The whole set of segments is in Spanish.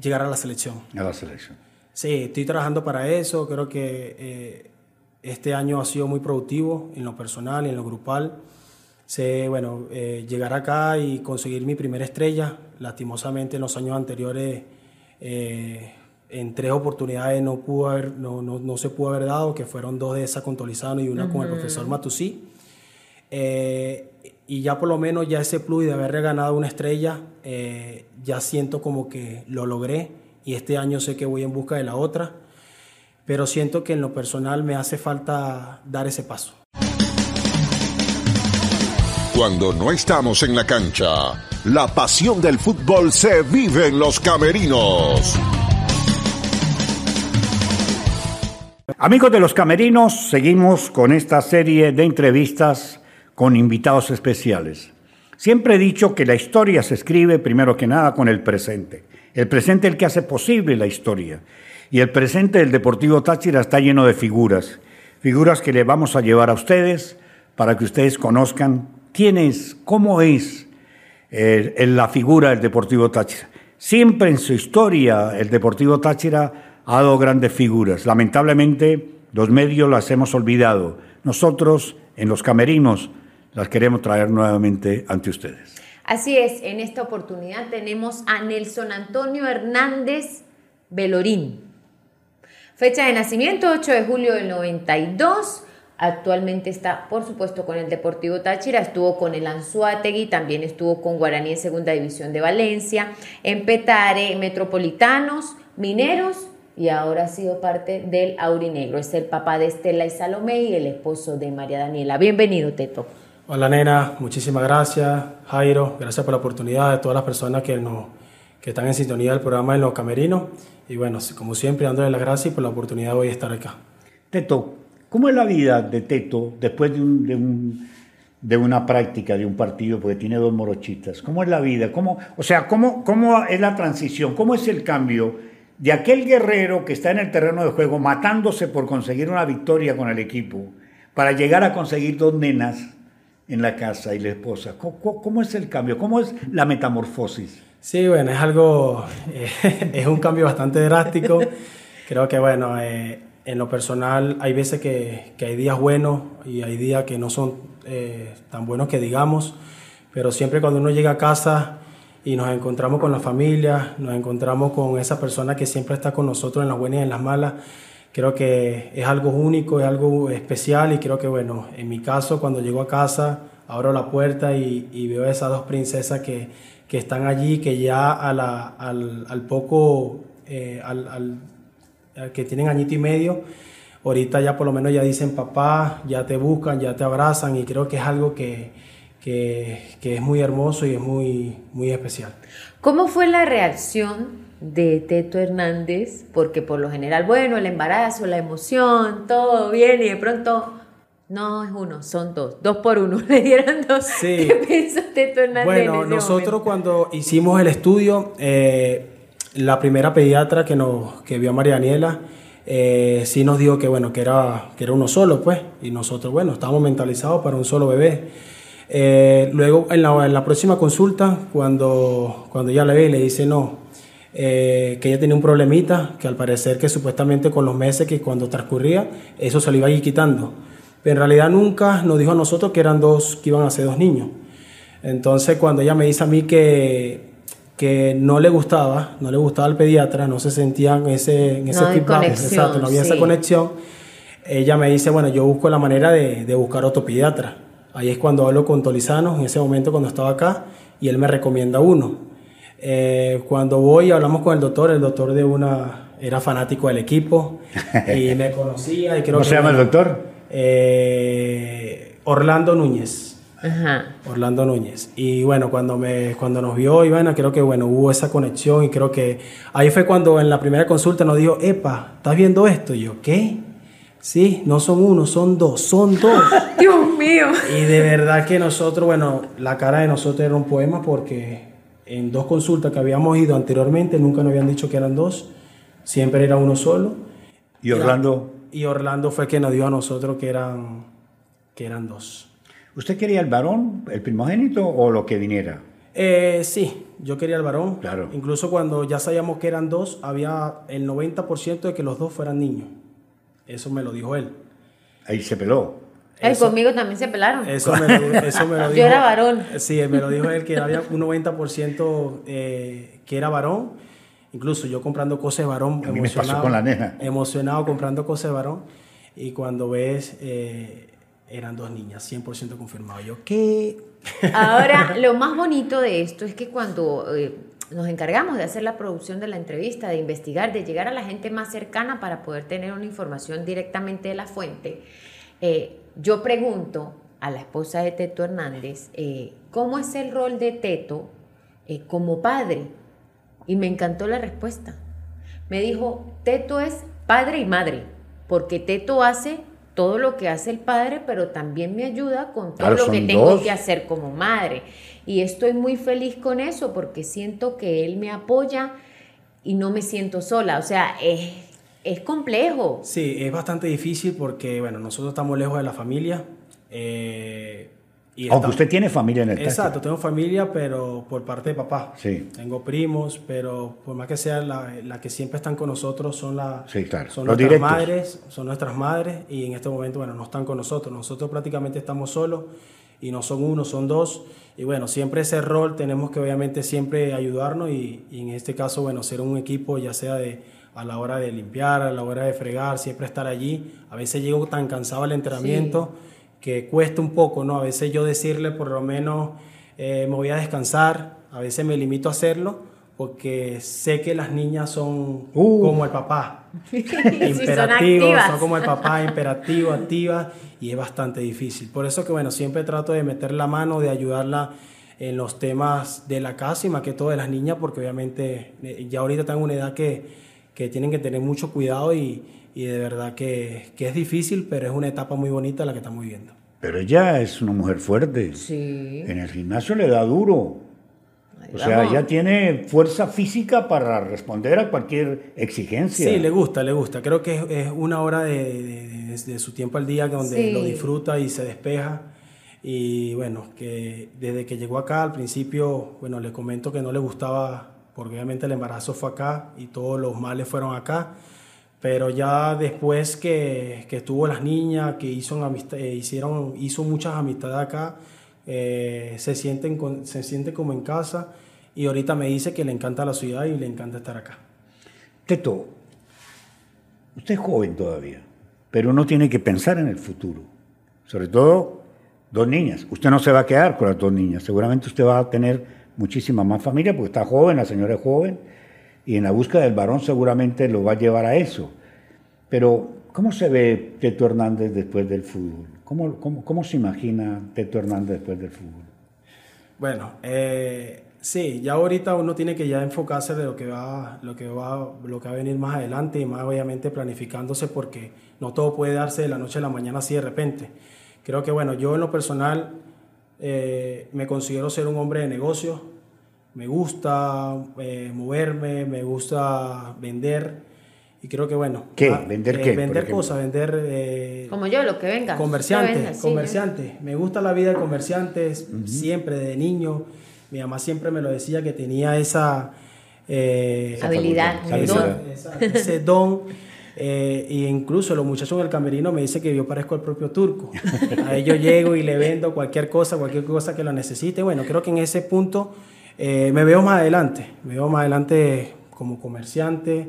llegar a la selección. A la selección. Sí, estoy trabajando para eso. Creo que eh, este año ha sido muy productivo en lo personal y en lo grupal. Sé, bueno, eh, llegar acá y conseguir mi primera estrella. Lastimosamente en los años anteriores, eh, en tres oportunidades no, pudo haber, no, no, no, se pudo haber dado, que fueron dos de esas con Tolizano y una con el profesor Matusí. Y ya por lo menos ya ese plus de haber ganado una estrella, ya siento como que lo logré y este año sé que voy en busca de la otra, pero siento que en lo personal me hace falta dar ese paso. Cuando no estamos en la cancha, la pasión del fútbol se vive en los camerinos. Amigos de los camerinos, seguimos con esta serie de entrevistas con invitados especiales. Siempre he dicho que la historia se escribe primero que nada con el presente. El presente es el que hace posible la historia. Y el presente del Deportivo Táchira está lleno de figuras. Figuras que le vamos a llevar a ustedes para que ustedes conozcan quién es, cómo es eh, la figura del Deportivo Táchira. Siempre en su historia el Deportivo Táchira ha dado grandes figuras. Lamentablemente los medios las hemos olvidado. Nosotros en los camerinos las queremos traer nuevamente ante ustedes. Así es, en esta oportunidad tenemos a Nelson Antonio Hernández Belorín. Fecha de nacimiento 8 de julio del 92. Actualmente está, por supuesto, con el Deportivo Táchira, estuvo con el Anzuategui, también estuvo con Guaraní en Segunda División de Valencia, en Petare, Metropolitanos, Mineros y ahora ha sido parte del Aurinegro. Es el papá de Estela y Salomé y el esposo de María Daniela. Bienvenido, Teto. Hola nena, muchísimas gracias. Jairo, gracias por la oportunidad de todas las personas que, nos, que están en sintonía del programa en Los Camerinos. Y bueno, como siempre, dándole las gracias por la oportunidad de hoy estar acá. Teto, ¿cómo es la vida de Teto después de, un, de, un, de una práctica, de un partido, porque tiene dos morochitas? ¿Cómo es la vida? ¿Cómo, o sea, ¿cómo, ¿cómo es la transición? ¿Cómo es el cambio de aquel guerrero que está en el terreno de juego matándose por conseguir una victoria con el equipo para llegar a conseguir dos nenas? En la casa y la esposa. ¿Cómo, es el cambio? ¿Cómo es la metamorfosis? Sí, bueno, es algo, eh, es un cambio bastante drástico. Creo que, bueno, eh, en lo personal hay veces que, que, hay días buenos y hay días que no son eh, tan buenos que digamos, pero siempre cuando uno llega a casa y nos encontramos con la familia, nos encontramos con esa persona que siempre está con nosotros en las buenas y en las malas, creo que es algo único, es algo especial y creo que, bueno, en mi caso, cuando llego a casa, abro la puerta y, veo esas dos princesas que, que están allí, que ya al, al, poco, eh, al, que tienen añito y medio, ahorita ya por lo menos ya dicen papá, ya te buscan, ya te abrazan y creo que es algo que, que, que es muy hermoso y es muy, muy especial. ¿Cómo fue la reacción de Teto Hernández, porque por lo general, bueno, el embarazo, la emoción, todo bien y de pronto, no es uno, son dos, dos por uno, le dieron dos. ¿Qué piensa Teto Hernández? Bueno, nosotros cuando hicimos el estudio, eh, la primera pediatra que, nos, que vio a María Daniela, eh, sí nos dijo que, bueno, que, era, que era uno solo, pues, y nosotros, bueno, estábamos mentalizados para un solo bebé. Eh, luego, en la, en la, próxima consulta, cuando, cuando ya le ve, le dice, no, eh, que ella tenía un problemita, que al parecer que supuestamente con los meses que cuando transcurría, eso se le iba a ir quitando. Pero en realidad nunca nos dijo a nosotros que eran dos, que iban a ser dos niños. Entonces cuando ella me dice a mí que, que no le gustaba, no le gustaba al pediatra, no se sentía en ese, en ese no exacto, no había esa conexión, ella me dice, bueno, yo busco la manera de, de buscar otro pediatra. Ahí es cuando hablo con Tolizano, en ese momento cuando estaba acá, y él me recomienda uno. Eh, cuando voy hablamos con el doctor, el doctor de una era fanático del equipo y me conocía. Y creo ¿Cómo se llama el doctor? Eh, Orlando Núñez. Orlando Núñez. Y bueno, cuando, me, cuando nos vio Ivana, creo que bueno, hubo esa conexión y creo que ahí fue cuando en la primera consulta nos dijo, Epa, ¿estás viendo esto? Y yo, ¿qué? Sí, no son uno, son dos, son dos. Dios mío. Y de verdad que nosotros, bueno, la cara de nosotros era un poema porque en dos consultas que habíamos ido anteriormente, nunca nos habían dicho que eran dos, siempre era uno solo. ¿Y Orlando? y Orlando fue quien nos dio a nosotros que eran, que eran dos. ¿Usted quería el varón, el primogénito o lo que viniera? Eh, sí, yo quería el varón. Claro. Incluso cuando ya sabíamos que eran dos, había el 90% de que los dos fueran niños. Eso me lo dijo él. Ahí se peló. Ay, Eso- conmigo también se pelaron. Eso me lo, eso me lo Yo dijo. era varón. Sí, me lo dijo él que había un 90% eh, que era varón. Incluso yo comprando cosas de varón. A mí me pasó con la nena. Emocionado comprando cosas de varón. Y cuando ves, eh, eran dos niñas, 100% confirmado. Yo, ¿qué? Ahora, lo más bonito de esto es que cuando eh, nos encargamos de hacer la producción de la entrevista, de investigar, de llegar a la gente más cercana para poder tener una información directamente de la fuente, eh, yo pregunto a la esposa de Teto Hernández, eh, ¿cómo es el rol de Teto eh, como padre? Y me encantó la respuesta. Me dijo, Teto es padre y madre, porque Teto hace todo lo que hace el padre, pero también me ayuda con todo Claro, lo que tengo dos. que hacer como madre. Y estoy muy feliz con eso porque siento que él me apoya y no me siento sola. O sea, es, es complejo. Sí, es bastante difícil porque, bueno, nosotros estamos lejos de la familia. eh, y Aunque estamos- usted tiene familia en el Táchira. Exacto, tengo familia, pero por parte de papá. Sí. Tengo primos, pero por más que sea la, la que siempre están con nosotros son, la, Sí, claro, son los nuestras directos. madres, son nuestras madres y en este momento, bueno, no están con nosotros. Nosotros prácticamente estamos solos y no son uno, son dos. Y bueno, siempre ese rol tenemos que obviamente siempre ayudarnos y, y en este caso, bueno, ser un equipo ya sea de a la hora de limpiar, a la hora de fregar, siempre estar allí. A veces llego tan cansado al entrenamiento que cuesta un poco, ¿no? A veces yo decirle por lo menos eh, me voy a descansar, a veces me limito a hacerlo porque sé que las niñas son Uh. como el papá, Sí, son imperativos, activas. son como el papá, imperativo, activas y es bastante difícil. Por eso que bueno, siempre trato de meter la mano, de ayudarla en los temas de la casa y más que todo de las niñas porque obviamente eh, ya ahorita en una edad que, que tienen que tener mucho cuidado y, y de verdad que, que es difícil, pero es una etapa muy bonita la que estamos viviendo. Pero ella es una mujer fuerte. Sí. En el gimnasio le da duro. Ahí O sea, vamos. ella tiene fuerza física para responder a cualquier exigencia. Sí, le gusta, le gusta. Creo que es, es una hora de, de- de- de su tiempo al día donde Sí. lo disfruta y se despeja. Y bueno, que desde que llegó acá al principio, bueno, le comento que no le gustaba, porque obviamente el embarazo fue acá y todos los males fueron acá. Pero ya después que, que estuvo las niñas, que hizo, eh, hicieron, hizo muchas amistades acá, eh, se, sienten con- se siente como en casa. Y ahorita me dice que le encanta la ciudad y le encanta estar acá. Teto, usted es joven todavía, pero uno tiene que pensar en el futuro. Sobre todo, dos niñas. Usted no se va a quedar con las dos niñas. Seguramente usted va a tener muchísima más familia porque está joven, la señora es joven, y en la búsqueda del varón seguramente lo va a llevar a eso. Pero, ¿cómo se ve Teto Hernández después del fútbol? ¿Cómo, cómo, cómo se imagina Teto Hernández después del fútbol? Bueno, eh, sí, ya ahorita uno tiene que ya enfocarse de lo que va, lo que va, lo que va a venir más adelante y más obviamente planificándose porque no todo puede darse de la noche a la mañana así de repente. Creo que bueno, yo en lo personal eh, me considero ser un hombre de negocios, me gusta eh, moverme, me gusta vender y creo que bueno. ¿Qué? ah, ¿Vender eh, qué, Vender cosas, vender eh, Como yo, lo que venga. Comerciante, venga, sí, comerciante. Me gusta la vida de comerciantes, siempre, de niño. Mi mamá siempre me lo decía que tenía esa... eh, Habilidad, esa- ese don. Eh, y incluso los muchachos en el camerino me dicen que yo parezco el propio turco. A ellos llego y le vendo cualquier cosa, cualquier cosa que lo necesite. Bueno, creo que en ese punto eh, me veo más adelante. Me veo más adelante como comerciante,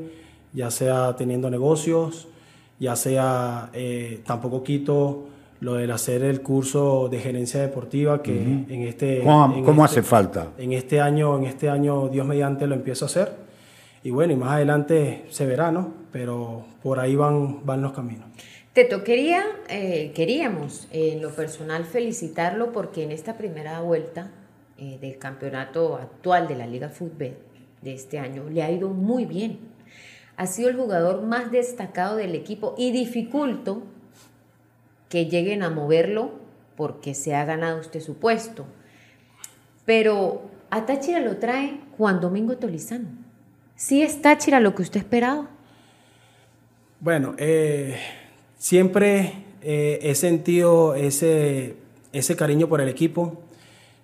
ya sea teniendo negocios, ya sea, eh, tampoco quito lo del hacer el curso de gerencia deportiva que en este... ¿Cómo, en cómo este- hace falta? en este año, en este año, Dios mediante, lo empiezo a hacer. Y bueno, y más adelante se verá, ¿no? Pero por ahí van, van los caminos. Teto, quería, eh, queríamos eh, en lo personal felicitarlo porque en esta primera vuelta eh, del campeonato actual de la Liga Fútbol de este año le ha ido muy bien. Ha sido el jugador más destacado del equipo y dificulto que lleguen a moverlo porque se ha ganado usted su puesto. Pero a Táchira lo trae Juan Domingo Tolizano. ¿Sí es Táchira lo que usted esperaba? Bueno, eh, siempre eh, he sentido ese, ese cariño por el equipo.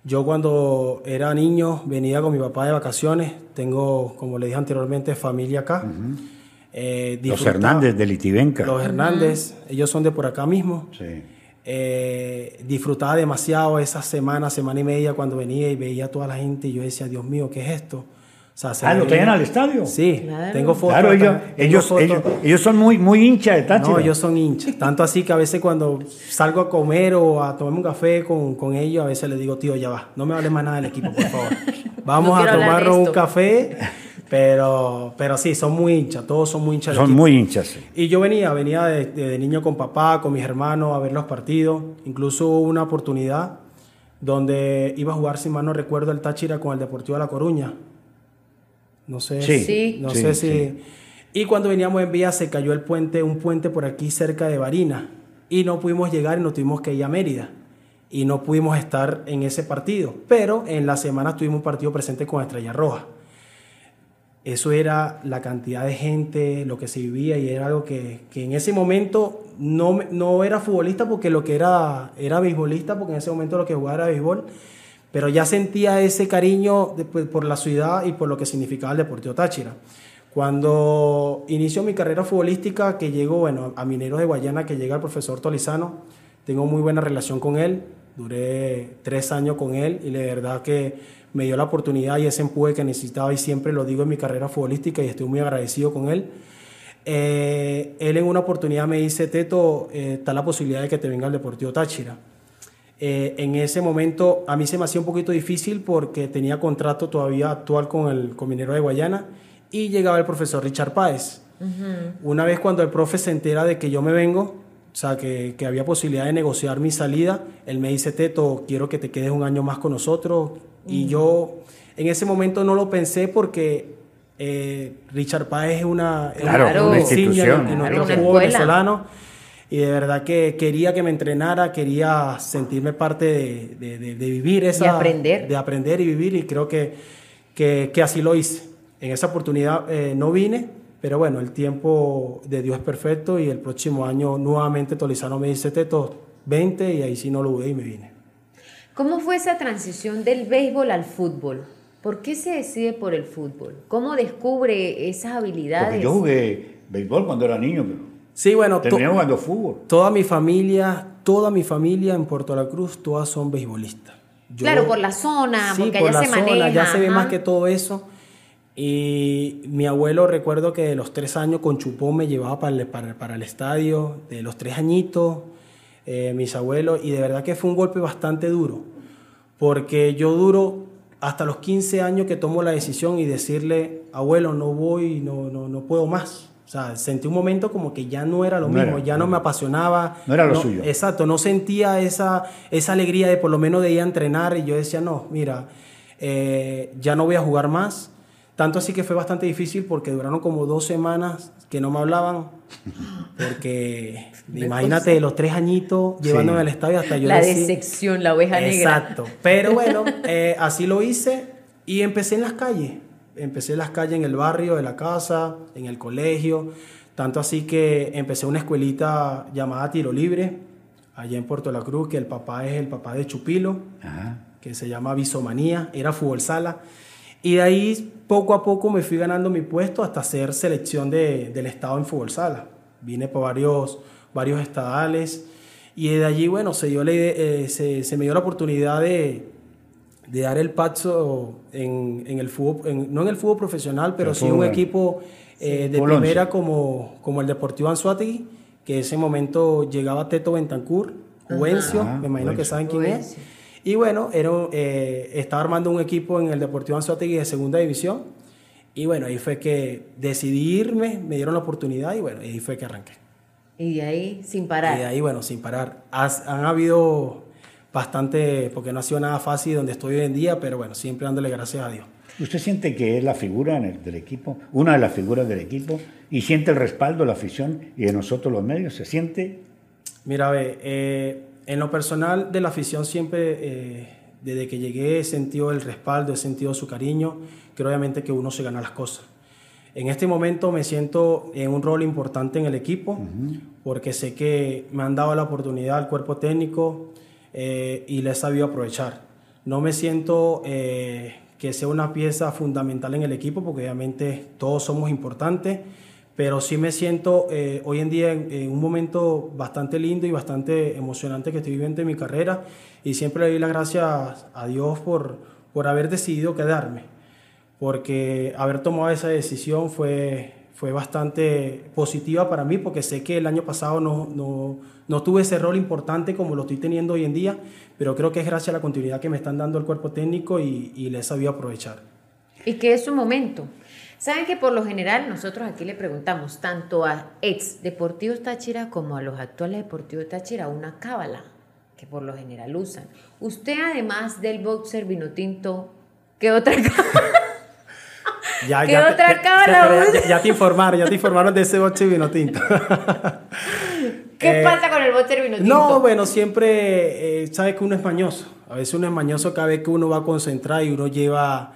Yo cuando era niño venía con mi papá de vacaciones. Tengo, como le dije anteriormente, familia acá. Eh, Los Hernández de Litivenca. Los Hernández, ellos son de por acá mismo. Sí. Eh, disfrutaba demasiado esa semana, semana y media cuando venía y veía a toda la gente y yo decía, Dios mío, ¿qué es esto? O sea, se Ah, ¿lo traían al estadio? Sí, Claro. tengo fotos. Claro, ellos, ellos, fotos. ellos, ellos son muy, muy hinchas de Táchira. No, ellos son hinchas. Tanto así que a veces cuando salgo a comer o a tomarme un café con, con ellos, a veces les digo, tío, ya va, no me hables más nada del equipo, por favor. Vamos No a tomarnos un café, pero, pero sí, son muy hinchas, todos son muy hinchas Son muy hinchas. sí. Y yo venía, venía de, de- de niño con papá, con mis hermanos a ver los partidos. Incluso hubo una oportunidad donde iba a jugar, si mal no recuerdo, el Táchira con el Deportivo de La Coruña. No sé, Sí. No Sí, sé si... sí. Y cuando veníamos en vía se cayó el puente, un puente por aquí cerca de Barina. Y no pudimos llegar y nos tuvimos que ir a Mérida. Y no pudimos estar en ese partido. Pero en la semana tuvimos un partido presente con Estrella Roja. Eso era la cantidad de gente, lo que se vivía y era algo que, que en ese momento no, no era futbolista porque lo que era era beisbolista porque en ese momento lo que jugaba era béisbol, pero ya sentía ese cariño de- pues, por la ciudad y por lo que significaba el Deportivo Táchira. Cuando inició mi carrera futbolística, que llegó bueno, a Mineros de Guayana, que llega el profesor Tolizano, tengo muy buena relación con él, duré tres años con él y de verdad que me dio la oportunidad y ese empuje que necesitaba y siempre lo digo en mi carrera futbolística y estoy muy agradecido con él. Eh, él en una oportunidad me dice, Teto, eh, está la posibilidad de que te venga al Deportivo Táchira. Eh, en ese momento a mí se me hacía un poquito difícil porque tenía contrato todavía actual con el con Minero de Guayana y llegaba el profesor Richard Páez. Una vez cuando el profe se entera de que yo me vengo, o sea, que, que había posibilidad de negociar mi salida, él me dice, Teto, quiero que te quedes un año más con nosotros. Y yo en ese momento no lo pensé porque eh, Richard Páez es una, Claro, una insignia institución. en, en Claro, nuestro una escuela. venezolano. Y de verdad que quería que me entrenara, quería sentirme parte de, de- de- de vivir esa... De aprender. De aprender y vivir y creo que, que, que así lo hice. En esa oportunidad eh, no vine, pero bueno, el tiempo de Dios es perfecto y el próximo año nuevamente Tolizano me dice, Teto, 20 y ahí sí no lo dudé y me vine. ¿Cómo fue esa transición del béisbol al fútbol? ¿Por qué se decide por el fútbol? ¿Cómo descubre esas habilidades? Porque yo jugué béisbol cuando era niño, pero Sí, bueno, terminé jugando fútbol. toda mi familia, toda mi familia en Puerto La Cruz, todas son beisbolistas. Yo- Claro, por la zona, Sí, porque por allá la se zona, maneja. ya se ve ajá. más que todo eso. Y mi abuelo, recuerdo que de los tres años con chupón me llevaba para el, para, para el estadio, de los tres añitos, eh, mis abuelos, y de verdad que fue un golpe bastante duro, porque yo duro hasta los 15 años que tomo la decisión y decirle, abuelo, no voy, no, no, no puedo más. O sea, sentí un momento como que ya no era lo No mismo, era, ya no no. me apasionaba. No era lo suyo. Exacto, no sentía esa, esa alegría de por lo menos de ir a entrenar y yo decía, no, mira, eh, ya no voy a jugar más. Tanto así que fue bastante difícil porque duraron como dos semanas que no me hablaban. Porque imagínate, los tres añitos llevándome al estadio hasta yo La decir- decepción, la oveja negra. Exacto. Pero bueno, eh, así lo hice y empecé en las calles. Empecé las calles en el barrio, de la casa, en el colegio. Tanto así que empecé una escuelita llamada Tiro Libre, allá en Puerto La Cruz, que el papá es el papá de Chupilo, Ajá. que se llama Visomanía, era fútbol sala. Y de ahí poco a poco me fui ganando mi puesto hasta ser selección de- del estado en fútbol sala. Vine por varios, varios estadales y de allí, bueno, se, dio la eh, se, se me dio la oportunidad de, de dar el paso en, en el fútbol, en- no en el fútbol profesional, pero El sí un equipo eh, de primera como, como el Deportivo Anzuategui, que en ese momento llegaba Teto Bentancur, Juvencio, Ajá, me imagino que saben quién es. Y bueno, era, eh, estaba armando un equipo en el Deportivo Anzuategui de segunda división. Y bueno, ahí fue que decidí irme, me dieron la oportunidad y bueno, ahí fue que arranqué. Y de ahí, sin Y parar. de ahí, bueno, sin parar. Has- han habido bastante, porque no ha sido nada fácil donde estoy hoy en día, pero bueno, siempre dándole gracias a Dios. ¿Usted siente que es la figura en el- del equipo, una de las figuras del equipo, y siente el respaldo de la afición y de nosotros los medios? ¿Se siente? Mira, ve, eh, en lo personal de la afición siempre, eh, desde que llegué, he sentido el respaldo, he sentido su cariño, que obviamente que uno se gana las cosas. En este momento me siento en un rol importante en el equipo, porque sé que me han dado la oportunidad al cuerpo técnico eh, y le he sabido aprovechar. No me siento eh, que sea una pieza fundamental en el equipo, porque obviamente todos somos importantes, pero sí me siento eh, hoy en día en, un momento bastante lindo y bastante emocionante que estoy viviendo en mi carrera y siempre le doy las gracias a Dios por, por haber decidido quedarme, porque haber tomado esa decisión fue, fue bastante positiva para mí, porque sé que el año pasado no, no, no tuve ese rol importante como lo estoy teniendo hoy en día, pero creo que es gracias a la continuidad que me están dando el cuerpo técnico y, y le he sabido aprovechar. Y que es su momento. Saben que por lo general nosotros aquí le preguntamos tanto a ex Deportivos Táchira como a los actuales Deportivos Táchira una cábala que por lo general usan. Usted además del boxer vino tinto, ¿qué otra cábala? Ya, ¿Qué otra cábala ya, te informaron, ya te informaron de ese boxer vino tinto. ¿Qué eh, pasa con el boxer vino tinto? No, bueno, siempre, eh, sabes que uno es mañoso. A veces uno es mañoso cada vez que uno va a concentrar y uno lleva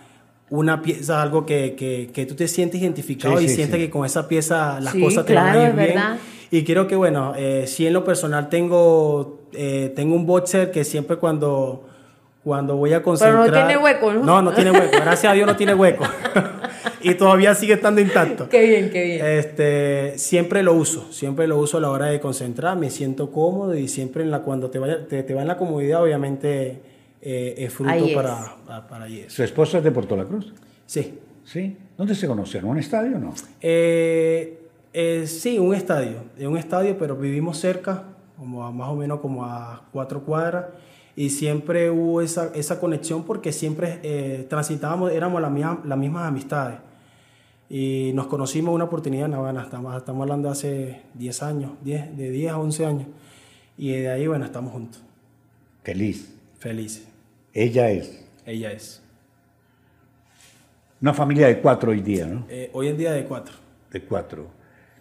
una pieza, algo que, que, que tú te sientes identificado y sientes que con esa pieza las cosas te van a ir bien. Y creo que, bueno, eh, sí en lo personal tengo, eh, tengo un boxer que siempre cuando, cuando voy a concentrar... Pero no tiene hueco, ¿no? No, no tiene hueco. Gracias a Dios no tiene hueco. y todavía sigue estando intacto. Qué bien, qué bien. Este, siempre lo uso, siempre lo uso a la hora de concentrar, me siento cómodo y siempre en la, cuando te, vaya, te, te va en la comodidad, obviamente eh, es fruto para, para, ¿Su esposa es de Puerto La Cruz? Sí. ¿Sí? ¿Dónde se conocieron? ¿Un estadio o no? Eh, eh, sí, un estadio. Un estadio, pero vivimos cerca, como más o menos como a cuatro cuadras. Y siempre hubo esa, esa conexión porque siempre transitábamos, éramos las mismas, las mismas amistades. Y nos conocimos una oportunidad en Habana, estamos, estamos hablando de hace 10 años, 10, de 10 a 11 años. Y de ahí, bueno, estamos juntos. Feliz. Feliz. Ella es. Ella es. Una familia de cuatro hoy día, ¿no? Eh, hoy en día de cuatro. De cuatro.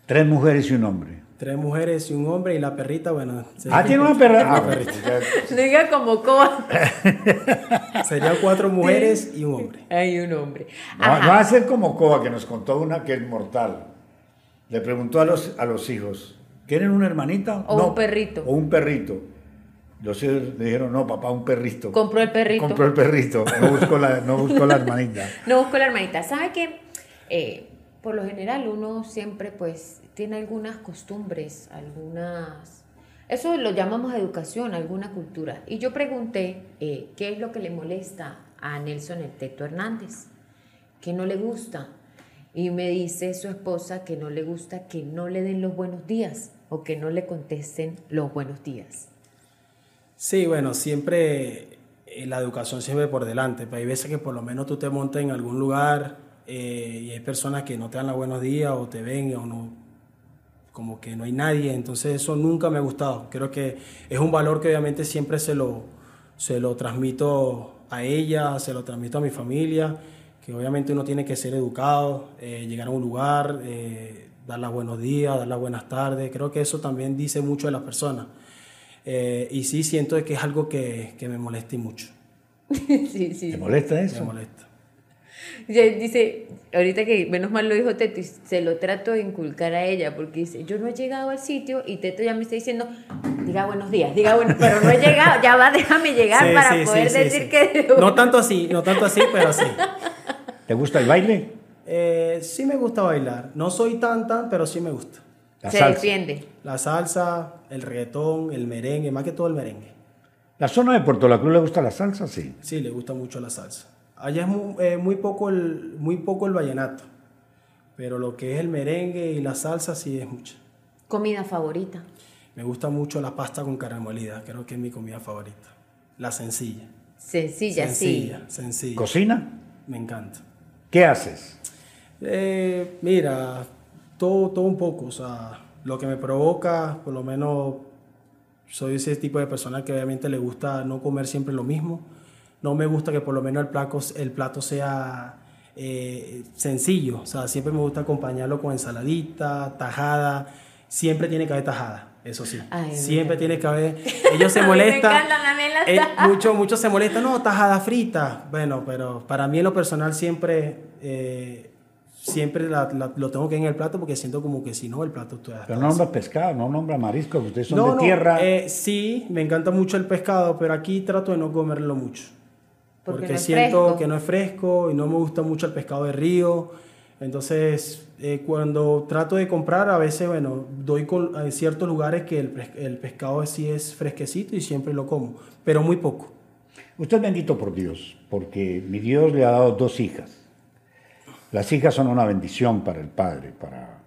Tres mujeres y un hombre. Tres mujeres y un hombre y la perrita, bueno. Ah, tiene una perra. Ah, perrita. Diga como coa. Serían cuatro mujeres y un hombre. Hay un hombre. va a ser como Coa, que nos contó una que es mortal. Le preguntó a los, a los hijos, ¿quieren una hermanita? O un perrito. O un perrito. Los hijos le dijeron, no, papá, un perrito. Compró el perrito. Compró el perrito, no buscó la, no buscó la hermanita. no buscó la hermanita. ¿Sabe qué? Eh, por lo general uno siempre pues tiene algunas costumbres, algunas... Eso lo llamamos educación, alguna cultura. Y yo pregunté eh, qué es lo que le molesta a Nelson el Teto Hernández, que no le gusta. Y me dice su esposa que no le gusta que no le den los buenos días o que no le contesten los buenos días. Sí, bueno, siempre eh, la educación siempre por delante. Pero hay veces que por lo menos tú te montas en algún lugar eh, y hay personas que no te dan los buenos días o te ven o no, como que no hay nadie. Entonces eso nunca me ha gustado. Creo que es un valor que obviamente siempre se lo, se lo transmito a ella, se lo transmito a mi familia, que obviamente uno tiene que ser educado, eh, llegar a un lugar, dar los buenos días, dar las buenas tardes. Creo que eso también dice mucho de las personas. Eh, y sí siento que es algo que, que me molesta mucho. sí, sí. ¿Te molesta eso? Me molesta. Dice, ahorita que menos mal lo dijo Teto, y se lo trato de inculcar a ella, porque dice, yo no he llegado al sitio y Teto ya me está diciendo, diga buenos días, diga bueno, pero no he llegado, ya va, déjame llegar para poder decir que... No tanto así, no tanto así, pero sí. ¿Te gusta el baile? Eh, sí me gusta bailar, no soy tan tan, pero sí me gusta se defiende. La salsa, el reggaetón, el merengue, más que todo el merengue. ¿La zona de Puerto La Cruz le gusta la salsa? Sí. Sí, le gusta mucho la salsa. Allá es eh, muy, poco el, muy poco el vallenato, pero lo que es el merengue y la salsa sí es mucho. ¿Comida favorita? Me gusta mucho la pasta con carne molida, creo que es mi comida favorita. La sencilla. Sencilla, sencilla sí. Sencilla. ¿Cocina? Me encanta. ¿Qué haces? Eh, mira, todo, todo un poco, o sea, lo que me provoca, por lo menos soy ese tipo de persona que obviamente le gusta no comer siempre lo mismo. No me gusta que por lo menos el plato, el plato sea eh, sencillo, o sea, siempre me gusta acompañarlo con ensaladita, tajada, siempre tiene que haber tajada. Eso sí, siempre tiene que haber. Ellos se molestan. eh, muchos mucho se molestan, no, tajada frita. Bueno, pero para mí en lo personal siempre eh, siempre lo tengo que en el plato porque siento como que si no, el plato está. Pero no nombra pescado, no nombra marisco, ustedes son de tierra. Eh, sí, me encanta mucho el pescado, pero aquí trato de no comerlo mucho. Porque porque, no siento fresco. que no es fresco y no me gusta mucho el pescado de río. Entonces, eh, cuando trato de comprar, a veces, bueno, doy con, en ciertos lugares que el, el pescado sí es fresquecito y siempre lo como, pero muy poco. Usted es bendito por Dios, porque mi Dios le ha dado dos hijas. Las hijas son una bendición para el padre, para,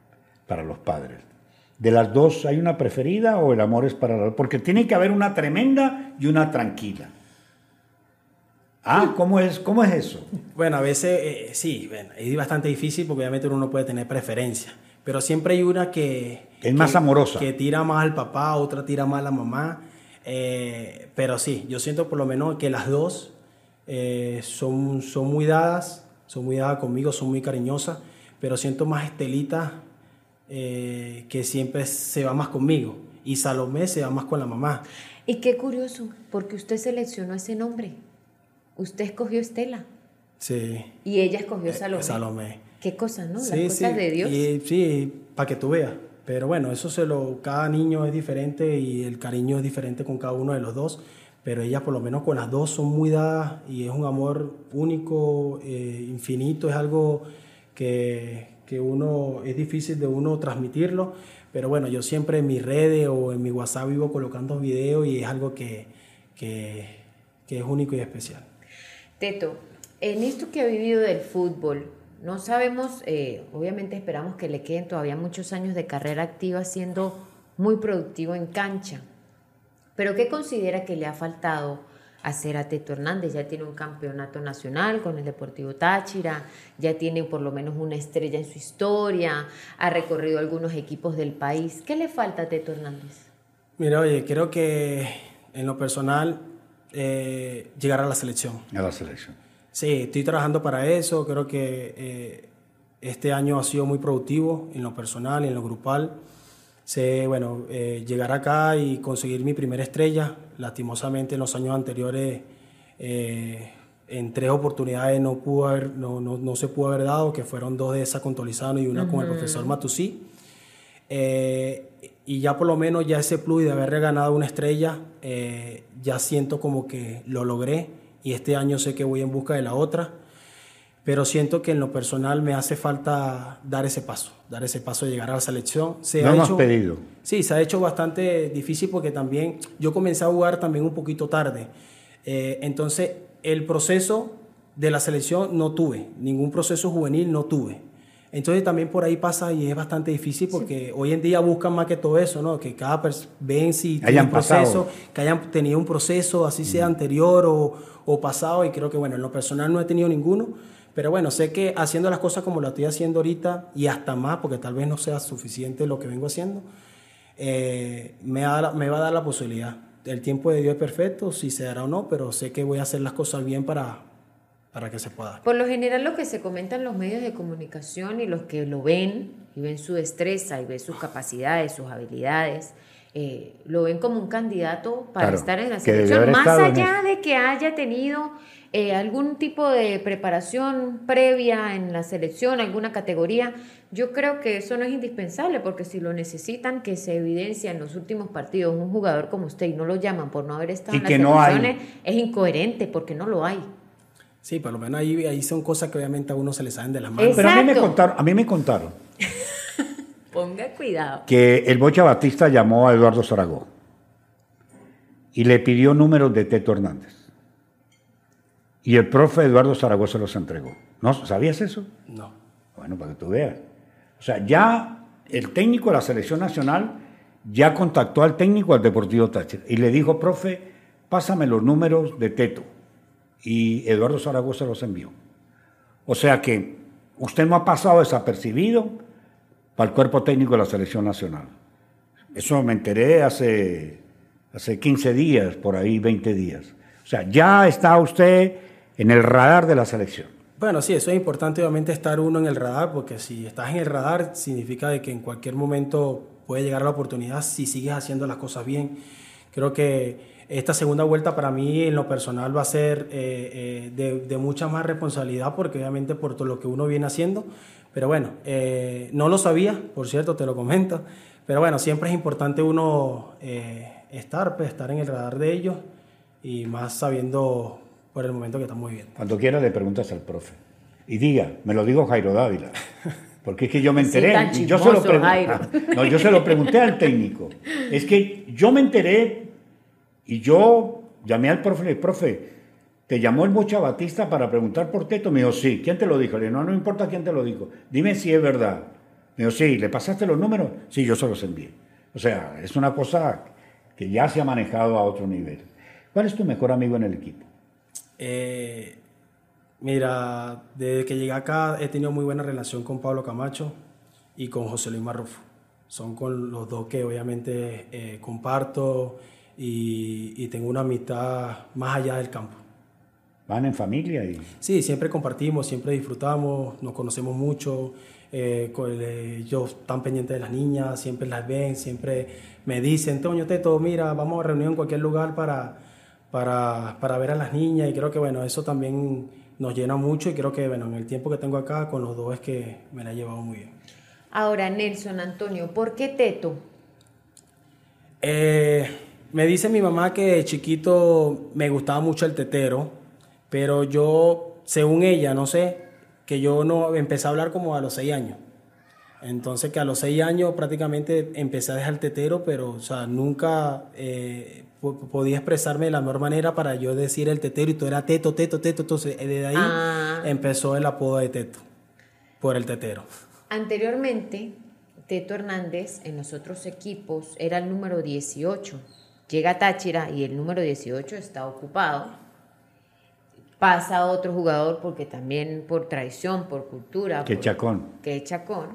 para los padres. De las dos, ¿hay una preferida o el amor es para la Porque tiene que haber una tremenda y una tranquila. Ah, ¿cómo es, cómo es eso? Bueno, a veces eh, sí, bueno, es bastante difícil porque obviamente uno no puede tener preferencia, pero siempre hay una que... Es más que- amorosa. Que tira más al papá, otra tira más a la mamá, eh, pero sí, yo siento por lo menos que las dos eh, son, son muy dadas, son muy dadas conmigo, son muy cariñosas, pero siento más Estelita eh, que siempre se va más conmigo y Salomé se va más con la mamá. Y qué curioso, porque usted seleccionó ese nombre. Usted escogió Estela Sí. y ella escogió Eh, Salomé. Salomé. Qué cosas, ¿no? Sí, Las cosas sí, de Dios. y- sí, para que tú veas. Pero bueno, eso se lo. Cada niño es diferente y el cariño es diferente con cada uno de los dos. Pero ellas, por lo menos con las dos, son muy dadas y es un amor único, eh, infinito. Es algo que, que uno. Es difícil de uno transmitirlo. Pero bueno, yo siempre en mis redes o en mi WhatsApp vivo colocando videos y es algo que, que, que es único y especial. Teto, en esto que ha vivido del fútbol, no sabemos, eh, obviamente esperamos que le queden todavía muchos años de carrera activa siendo muy productivo en cancha. Pero ¿qué considera que le ha faltado hacer a Teto Hernández? Ya tiene un campeonato nacional con el Deportivo Táchira, ya tiene por lo menos una estrella en su historia, ha recorrido algunos equipos del país. ¿Qué le falta a Teto Hernández? Mira, oye, creo que en lo personal, eh, llegar a la selección. A la selección. Sí, estoy trabajando para eso. Creo que eh, este año ha sido muy productivo en lo personal y en lo grupal. Sé, bueno, eh, llegar acá y conseguir mi primera estrella. Lastimosamente en los años anteriores, eh, en tres oportunidades no, pudo haber, no, no, no se pudo haber dado, que fueron dos de esas con Tolizano y una con el profesor Matusí. Eh, y ya por lo menos ya ese plus de haber ganado una estrella, eh, ya siento como que lo logré y este año sé que voy en busca de la otra, pero siento que en lo personal me hace falta dar ese paso, dar ese paso de llegar a la selección. Se Lo ha hecho- pedido. Sí, se ha hecho bastante difícil porque también yo comencé a jugar también un poquito tarde. Eh, entonces, el proceso de la selección no tuve, ningún proceso juvenil no tuve. Entonces también por ahí pasa y es bastante difícil porque hoy en día buscan más que todo eso, ¿no? Que cada persona ven si tiene Hayan un proceso, pasado. que hayan tenido un proceso, así sea anterior o, o pasado, y creo que bueno, en lo personal no he tenido ninguno, pero bueno, sé que haciendo las cosas como lo estoy haciendo ahorita y hasta más, porque tal vez no sea suficiente lo que vengo haciendo, eh, me, va a dar- me va a dar la posibilidad. El tiempo de Dios es perfecto, si se dará o no, pero sé que voy a hacer las cosas bien para, para que se pueda. dar. Por lo general lo que se comenta en los medios de comunicación y los que lo ven y ven su destreza y ven sus capacidades, sus habilidades, eh, lo ven como un candidato para Claro, estar en la selección, más allá de que haya tenido eh, algún tipo de preparación previa en la selección, alguna categoría, yo creo que eso no es indispensable porque si lo necesitan, que se evidencia en los últimos partidos un jugador como usted y no lo llaman por no haber estado Y en las no selecciones, es incoherente porque no lo hay. Sí, por lo menos ahí, ahí son cosas que obviamente a uno se le salen de las manos. Pero a mí me contaron, a mí me contaron Ponga cuidado. que el Bocha Batista llamó a Eduardo Zaragoza y le pidió números de Teto Hernández. Y el profe Eduardo Zaragoza los entregó. ¿No? ¿Sabías eso? No. Bueno, para que tú veas. O sea, ya el técnico de la selección nacional ya contactó al técnico del Deportivo Táchira y le dijo, profe, pásame los números de Teto. Y Eduardo Zaragoza los envió. O sea que usted no ha pasado desapercibido para el cuerpo técnico de la selección nacional. Eso me enteré hace, hace 15 días, por ahí 20 días. O sea, ya está usted en el radar de la selección. Bueno, sí, eso es importante obviamente estar uno en el radar, porque si estás en el radar significa de que en cualquier momento puede llegar la oportunidad si sigues haciendo las cosas bien. Creo que esta segunda vuelta para mí en lo personal va a ser eh, eh, de, de mucha más responsabilidad, porque obviamente por todo lo que uno viene haciendo, pero bueno, eh, no lo sabía, por cierto, te lo comento, pero bueno, siempre es importante uno eh, estar, pues, estar en el radar de ellos y más sabiendo por el momento que estamos viviendo. Cuando quiera le preguntas al profe. Y diga, me lo digo Jairo Dávila. Porque es que yo me Sí, enteré. tan y yo, se lo chismoso, Jairo. Ah, no, yo se lo pregunté al técnico. Es que yo me enteré y yo llamé al profe, le dije, profe, ¿te llamó el Bocha Batista para preguntar por Teto? Me dijo, sí. ¿Quién te lo dijo? Le dije, no, no importa quién te lo dijo. Dime si es verdad. Me dijo, sí. ¿Le pasaste los números? Sí, yo se los envié. O sea, es una cosa que ya se ha manejado a otro nivel. ¿Cuál es tu mejor amigo en el equipo? Eh, mira, desde que llegué acá he tenido muy buena relación con Pablo Camacho y con José Luis Marrufo. Son con los dos que obviamente eh, comparto y, y tengo una amistad más allá del campo. Van en familia y... Sí, siempre compartimos, siempre disfrutamos, nos conocemos mucho. eh, eh, ellos están pendientes de las niñas, siempre las ven, siempre me dicen, Toño Teto, mira, vamos a reunir en cualquier lugar para, para, para ver a las niñas. Y creo que bueno, eso también nos llena mucho y creo que bueno, en el tiempo que tengo acá con los dos es que me la he llevado muy bien. Ahora, Nelson Antonio, ¿por qué Teto? Eh, me dice mi mamá que de chiquito me gustaba mucho el tetero, pero yo, según ella, no sé, que yo no empecé a hablar como a los seis años. Entonces que a los seis años prácticamente empecé a dejar el tetero, pero o sea, nunca eh, po- podía expresarme de la mejor manera para yo decir el tetero y todo era teto, teto, teto. Entonces eh, desde ahí Ah. empezó el apodo de teto, por el tetero. Anteriormente, Teto Hernández en los otros equipos era el número 18. Llega Táchira y el número 18 está ocupado. Pasa a otro jugador porque también por tradición, por cultura, Que por- chacón. que Chacón.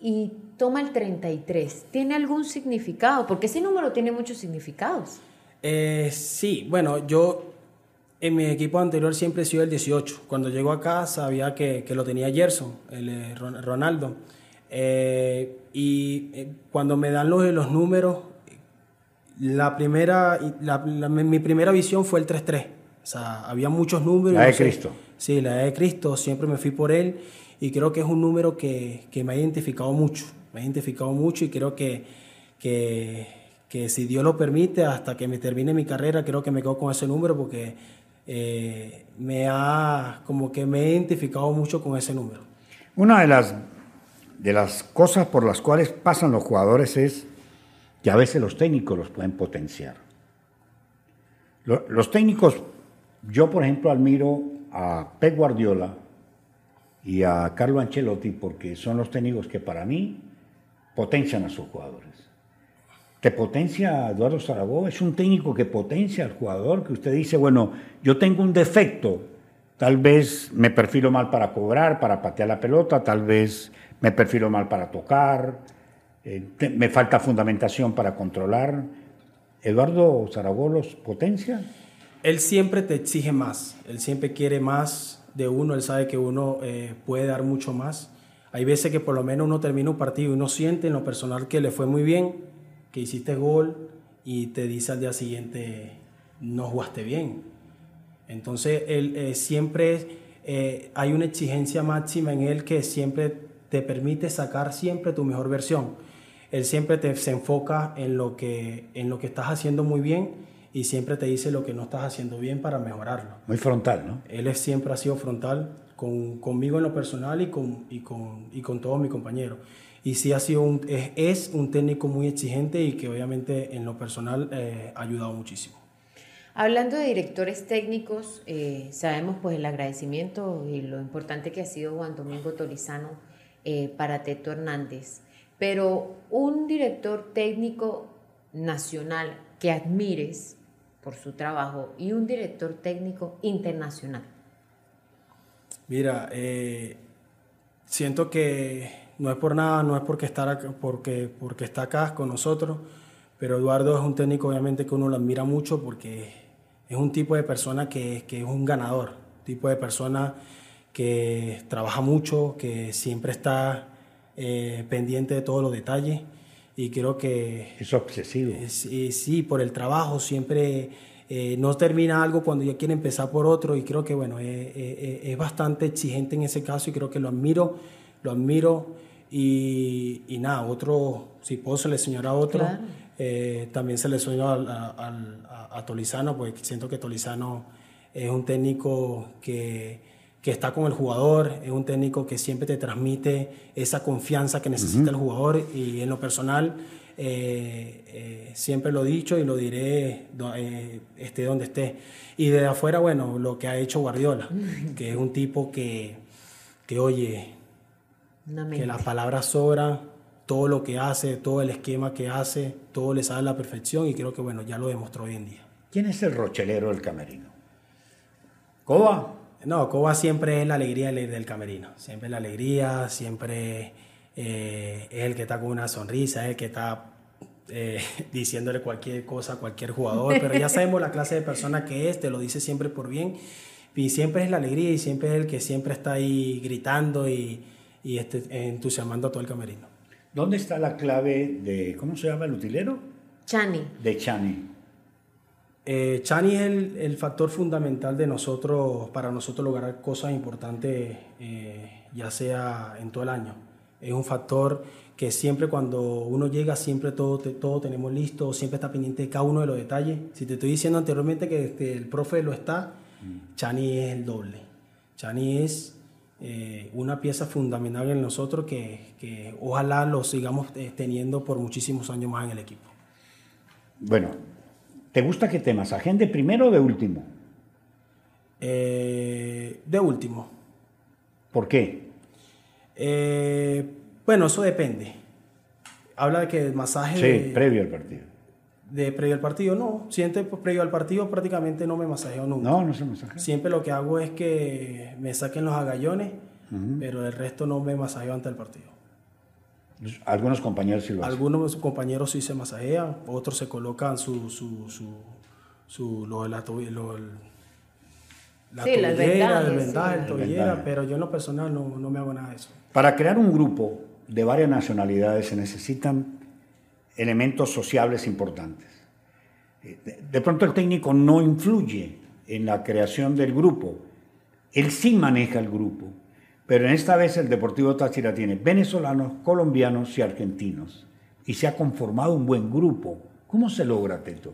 Y toma el 33. ¿Tiene algún significado? Porque ese número tiene muchos significados. Eh, sí, bueno, yo en mi equipo anterior siempre he sido el 18. Cuando llego acá sabía que, que lo tenía Gerson, el eh, Ron- Ronaldo. Eh, y cuando me dan los, los números, la primera, la- la- mi primera visión fue el 3-3. O sea, había muchos números. La de no sé. Cristo. Sí, la de Cristo, siempre me fui por él y creo que es un número que, que me ha identificado mucho, me ha identificado mucho y creo que, que, que si Dios lo permite, hasta que me termine mi carrera, creo que me quedo con ese número porque eh, me ha, como que me he identificado mucho con ese número. Una de las, de las cosas por las cuales pasan los jugadores es que a veces los técnicos los pueden potenciar. Lo- Los técnicos, yo por ejemplo admiro a Pep Guardiola y a Carlo Ancelotti porque son los técnicos que para mí potencian a sus jugadores. Te potencia Eduardo Zaragoza, es un técnico que potencia al jugador, que usted dice, bueno, yo tengo un defecto, tal vez me perfilo mal para cobrar, para patear la pelota, tal vez me perfilo mal para tocar, eh, me falta fundamentación para controlar. Eduardo Zaragoza los potencia. Él siempre te exige más, él siempre quiere más de uno, él sabe que uno eh, puede dar mucho más. Hay veces que por lo menos uno termina un partido y uno siente en lo personal que le fue muy bien, que hiciste gol y te dice al día siguiente no jugaste bien. Entonces él eh, siempre hay una exigencia máxima en él que siempre te permite sacar siempre tu mejor versión. Él siempre te, se enfoca en lo, que, en lo que estás haciendo muy bien y siempre te dice lo que no estás haciendo bien para mejorarlo. Muy frontal, ¿no? Él es- siempre ha sido frontal con, conmigo en lo personal y con, y con, y con todos mis compañeros. Y sí ha sido un, es, es un técnico muy exigente y que obviamente en lo personal eh, ha ayudado muchísimo. Hablando de directores técnicos, eh, sabemos pues el agradecimiento y lo importante que ha sido Juan Domingo Tolizano eh, para Teto Hernández. Pero un director técnico nacional que admires por su trabajo y un director técnico internacional. Mira, eh, siento que no es por nada, no es porque, estar acá- porque, porque está acá con nosotros, pero Eduardo es un técnico obviamente que uno lo admira mucho porque es un tipo de persona que, que es un ganador, tipo de persona que trabaja mucho, que siempre está eh, pendiente de todos los detalles y creo que Es obsesivo. eh, Sí, sí, por el trabajo siempre eh, no termina algo cuando ya quiere empezar por otro y creo que bueno, eh, eh, es bastante exigente en ese caso y creo que lo admiro, lo admiro y, y nada, otro, si puedo seleccionar a otro, Claro. eh, también selecciono al- a, al- a- a Tolizano, porque siento que Tolizano es un técnico que, que está con el jugador, es un técnico que siempre te transmite esa confianza que necesita el jugador y en lo personal eh, eh, siempre lo he dicho y lo diré eh, esté donde esté. Y de afuera, bueno, lo que ha hecho Guardiola, que es un tipo que, que oye, que las palabras sobran, todo lo que hace, todo el esquema que hace, todo le sale a la perfección y creo que bueno, ya lo demostró hoy en día. ¿Quién es el rochelero del camerino? ¿Coba? No, Coba siempre es la alegría del camerino, siempre la alegría, siempre eh, es el que está con una sonrisa, es el que está eh, diciéndole cualquier cosa a cualquier jugador, pero ya sabemos la clase de persona que es, te lo dice siempre por bien, y siempre es la alegría y siempre es el que siempre está ahí gritando y, y este, entusiasmando a todo el camerino. ¿Dónde está la clave de, ¿cómo se llama el utilero? Chani. De Chani. Eh, Chani es el, factor fundamental de nosotros, para nosotros lograr cosas importantes, eh, ya sea en todo el año. Es un factor que siempre cuando uno llega, siempre todo, todo tenemos listo, siempre está pendiente de cada uno de los detalles. Si te estoy diciendo anteriormente que este, el profe lo está, Chani es el doble. Chani es eh, una pieza fundamental en nosotros que, que ojalá lo sigamos eh, teniendo por muchísimos años más en el equipo. Bueno, ¿te gusta que te masajen de primero o de último? Eh, de último. ¿Por qué? bueno, eso depende. Habla de que el masaje... Sí, previo al partido de previo al partido, no. Siempre previo al partido prácticamente no me masajeo nunca. No, no se masajea. Siempre lo que hago es que me saquen los agallones, pero el resto no me masajeo antes del partido. Algunos compañeros sí lo hacen. Algunos compañeros sí se masajean, otros se colocan su, su, su, su lo, la, lo, la sí, tobillera, el vendaje, el tobillera, pero yo en lo personal no, no me hago nada de eso. Para crear un grupo de varias nacionalidades se necesitan elementos sociables importantes. Eh, de pronto el técnico no influye en la creación del grupo, él sí maneja el grupo, pero en esta vez el Deportivo Táchira tiene venezolanos, colombianos y argentinos y se ha conformado un buen grupo. ¿Cómo se logra, Teto?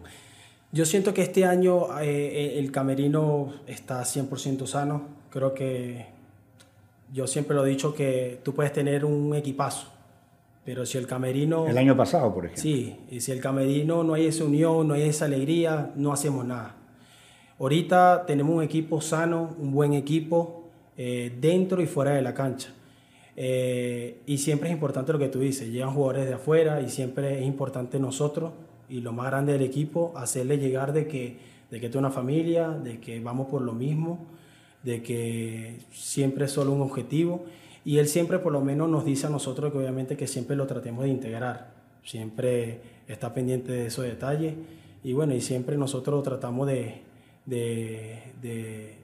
Yo siento que este año eh, eh, el camerino está 100% sano. Creo que yo siempre lo he dicho que tú puedes tener un equipazo, pero si el camerino... El año pasado, por ejemplo. Sí, y si el camerino no hay esa unión, no hay esa alegría, no hacemos nada. Ahorita tenemos un equipo sano, un buen equipo, eh, dentro y fuera de la cancha. Eh, y siempre es importante lo que tú dices, llegan jugadores de afuera y siempre es importante nosotros y lo más grande del equipo, hacerle llegar de que, de que es una familia, de que vamos por lo mismo, de que siempre es solo un objetivo. Y él siempre por lo menos nos dice a nosotros que obviamente que siempre lo tratemos de integrar, siempre está pendiente de esos detalles. Y bueno, y siempre nosotros tratamos de, de, de,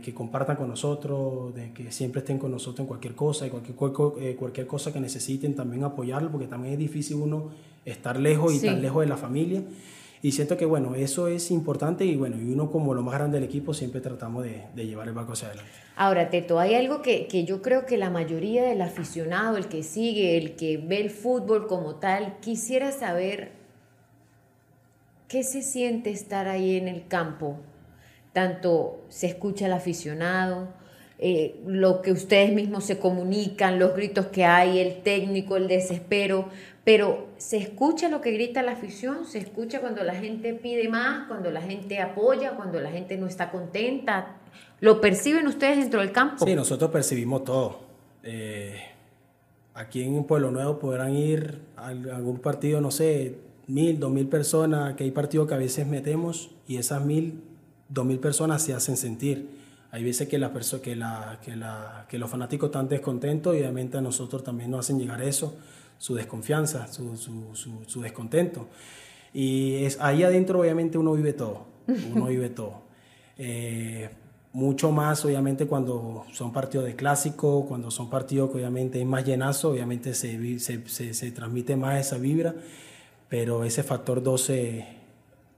que compartan con nosotros, de que siempre estén con nosotros en cualquier cosa, y cualquier, eh, cualquier cosa que necesiten también apoyarlo, porque también es difícil uno estar lejos y tan lejos de la familia. Y siento que, bueno, eso es importante y, bueno, y uno como lo más grande del equipo siempre tratamos de, de llevar el barco hacia adelante. Ahora, Teto, hay algo que, que, yo creo que la mayoría del aficionado, el que sigue, el que ve el fútbol como tal, quisiera saber qué se siente estar ahí en el campo. Tanto se escucha al aficionado, eh, lo que ustedes mismos se comunican, los gritos que hay, el técnico, el desespero, pero se escucha lo que grita la afición, se escucha cuando la gente pide más, cuando la gente apoya, cuando la gente no está contenta. ¿Lo perciben ustedes dentro del campo? Sí, nosotros percibimos todo. Eh, aquí en Pueblo Nuevo podrán ir a algún partido, no sé, mil, dos mil personas, que hay partidos que a veces metemos y esas mil, dos mil personas se hacen sentir hay veces que, la que, la, que, la, que los fanáticos están descontentos y obviamente a nosotros también nos hacen llegar eso, su desconfianza, su, su, su, descontento. Y es, ahí adentro obviamente uno vive todo, uno vive todo. Eh, mucho más obviamente cuando son partidos de clásico, cuando son partidos que obviamente hay más llenazo, obviamente se, se, se, transmite más esa vibra, pero ese factor 12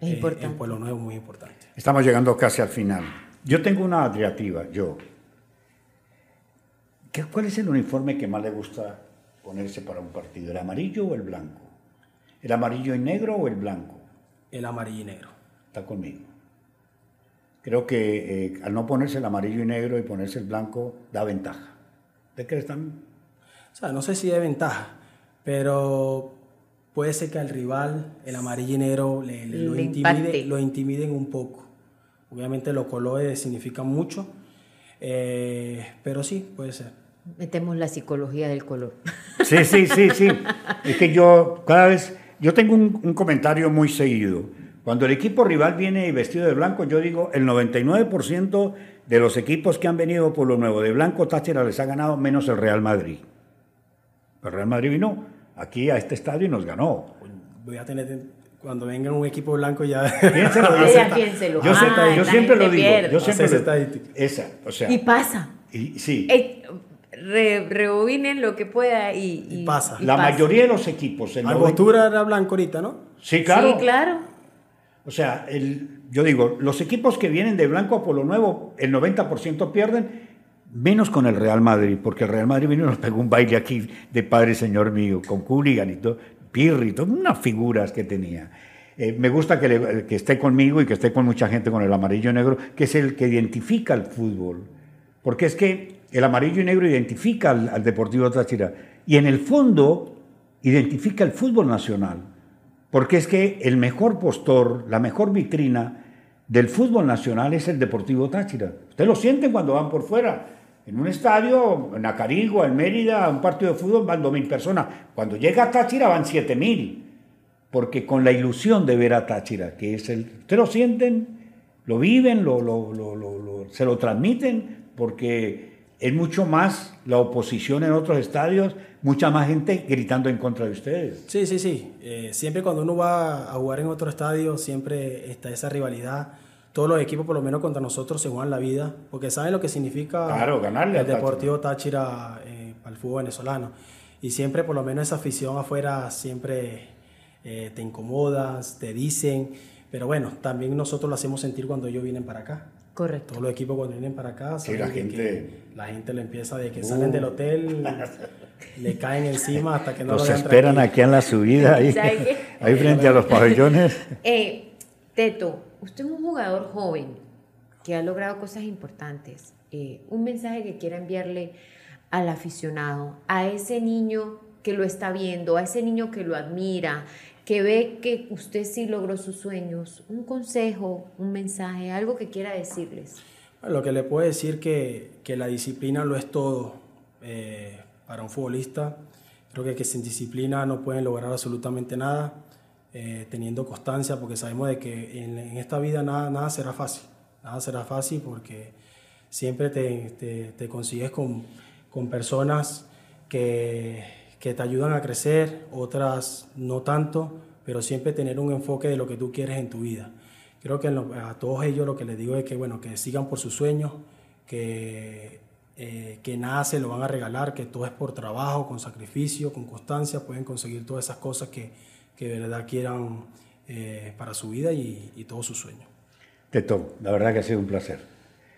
es eh, en Pueblo Nuevo es muy importante. Estamos llegando casi al final. Yo tengo una adriativa, yo. ¿Qué, ¿Cuál es el uniforme que más le gusta ponerse para un partido? ¿El amarillo o el blanco? ¿El amarillo y negro o el blanco? El amarillo y negro. Está conmigo. creo que eh, al no ponerse el amarillo y negro y ponerse el blanco da ventaja. ¿Usted cree también? O sea, no sé si es ventaja, pero puede ser que al rival el amarillo y negro le, le- lo, Le intimide- impacte. lo intimiden un poco. Obviamente los colores significan mucho, eh, pero sí, puede ser. Metemos la psicología del color. Sí, sí, sí, sí. Es que yo cada vez, yo tengo un, un comentario muy seguido. Cuando el equipo rival viene vestido de blanco, yo digo, el 99% de los equipos que han venido por lo nuevo de blanco, Táchira les ha ganado menos el Real Madrid. El Real Madrid vino aquí a este estadio y nos ganó. Voy a tener, cuando venga un equipo blanco ya... Piénselo, yo, Ella sé- piénselo. yo sé- Ah, yo la siempre lo digo. pierde. Yo siempre lo- estadística. Esa, o sea, Y pasa. y- sí. Eh, re- rebobinen lo que pueda y, Y pasa. la pasa. mayoría de los equipos, el 90 Angostura era blanco ahorita, ¿no? Sí, claro. Sí, claro. O sea, el, yo digo, los equipos que vienen de blanco a polo nuevo, el 90% pierden, menos con el Real Madrid, porque el Real Madrid vino y nos pegó un baile aquí de Padre Señor mío, con Cooligan y todo, Pirri, todas unas figuras que tenía. Eh, me gusta que, esté conmigo y que esté con mucha gente con el amarillo y negro, que es el que identifica el fútbol. Porque es que el amarillo y negro identifica al, al Deportivo Táchira y en el fondo identifica el fútbol nacional. Porque es que el mejor postor, la mejor vitrina del fútbol nacional es el Deportivo Táchira. Ustedes lo sienten cuando van por fuera. En un estadio, en Acarigua, en Mérida, un partido de fútbol van 2.000 personas. Cuando llega a Táchira van 7.000. Porque con la ilusión de ver a Táchira, que es el... Ustedes lo sienten, lo viven, lo, lo- lo- se lo transmiten, porque es mucho más la oposición en otros estadios, mucha más gente gritando en contra de ustedes. Sí, sí, sí. Eh, siempre cuando uno va a jugar en otro estadio, siempre está esa rivalidad. Todos los equipos, por lo menos contra nosotros, se juegan la vida, porque saben lo que significa Claro, ganarle el. Deportivo Táchira eh, para el fútbol venezolano. Y siempre, por lo menos, esa afición afuera siempre eh, te incomodas, te dicen. Pero bueno, también nosotros lo hacemos sentir cuando ellos vienen para acá. Correcto. Todos los equipos cuando vienen para acá, Sí, saben la gente- que la gente le empieza de que salen del hotel, le caen encima hasta que no Los lo esperan tranquilo. aquí en la subida, ahí, ahí frente a los pabellones. Eh, Teto, usted es un jugador joven que ha logrado cosas importantes. Eh, un mensaje que quiera enviarle al aficionado, a ese niño que lo está viendo, a ese niño que lo admira, que ve que usted sí logró sus sueños. Un consejo, un mensaje, algo que quiera decirles. Lo que le puedo decir que, que la disciplina lo es todo eh, para un futbolista. Creo que sin disciplina no pueden lograr absolutamente nada, eh, teniendo constancia, porque sabemos de que en, esta vida nada, nada será fácil. Nada será fácil porque siempre te, te- te consigues con, con personas que, que te ayudan a crecer, otras no tanto, pero siempre tener un enfoque de lo que tú quieres en tu vida. Creo que a todos ellos lo que les digo es que, bueno, que sigan por sus sueños, que, eh, que nada se lo van a regalar, que todo es por trabajo, con sacrificio, con constancia, pueden conseguir todas esas cosas que, que de verdad quieran eh, para su vida y, y todos sus sueños. Teto, la verdad que ha sido un placer.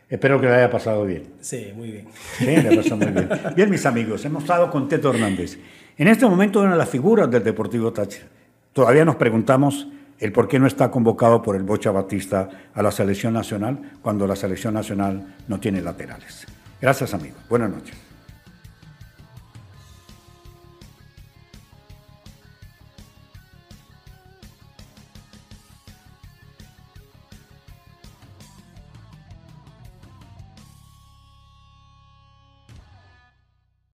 Espero que le haya pasado bien. Sí, muy bien. Sí, le pasó muy bien. Bien, mis amigos, hemos estado con Teto Hernández. En este momento, una de las figuras del Deportivo Táchira. Todavía nos preguntamos el por qué no está convocado por el Bocha Batista a la selección nacional cuando la selección nacional no tiene laterales. Gracias, amigos. Buenas noches.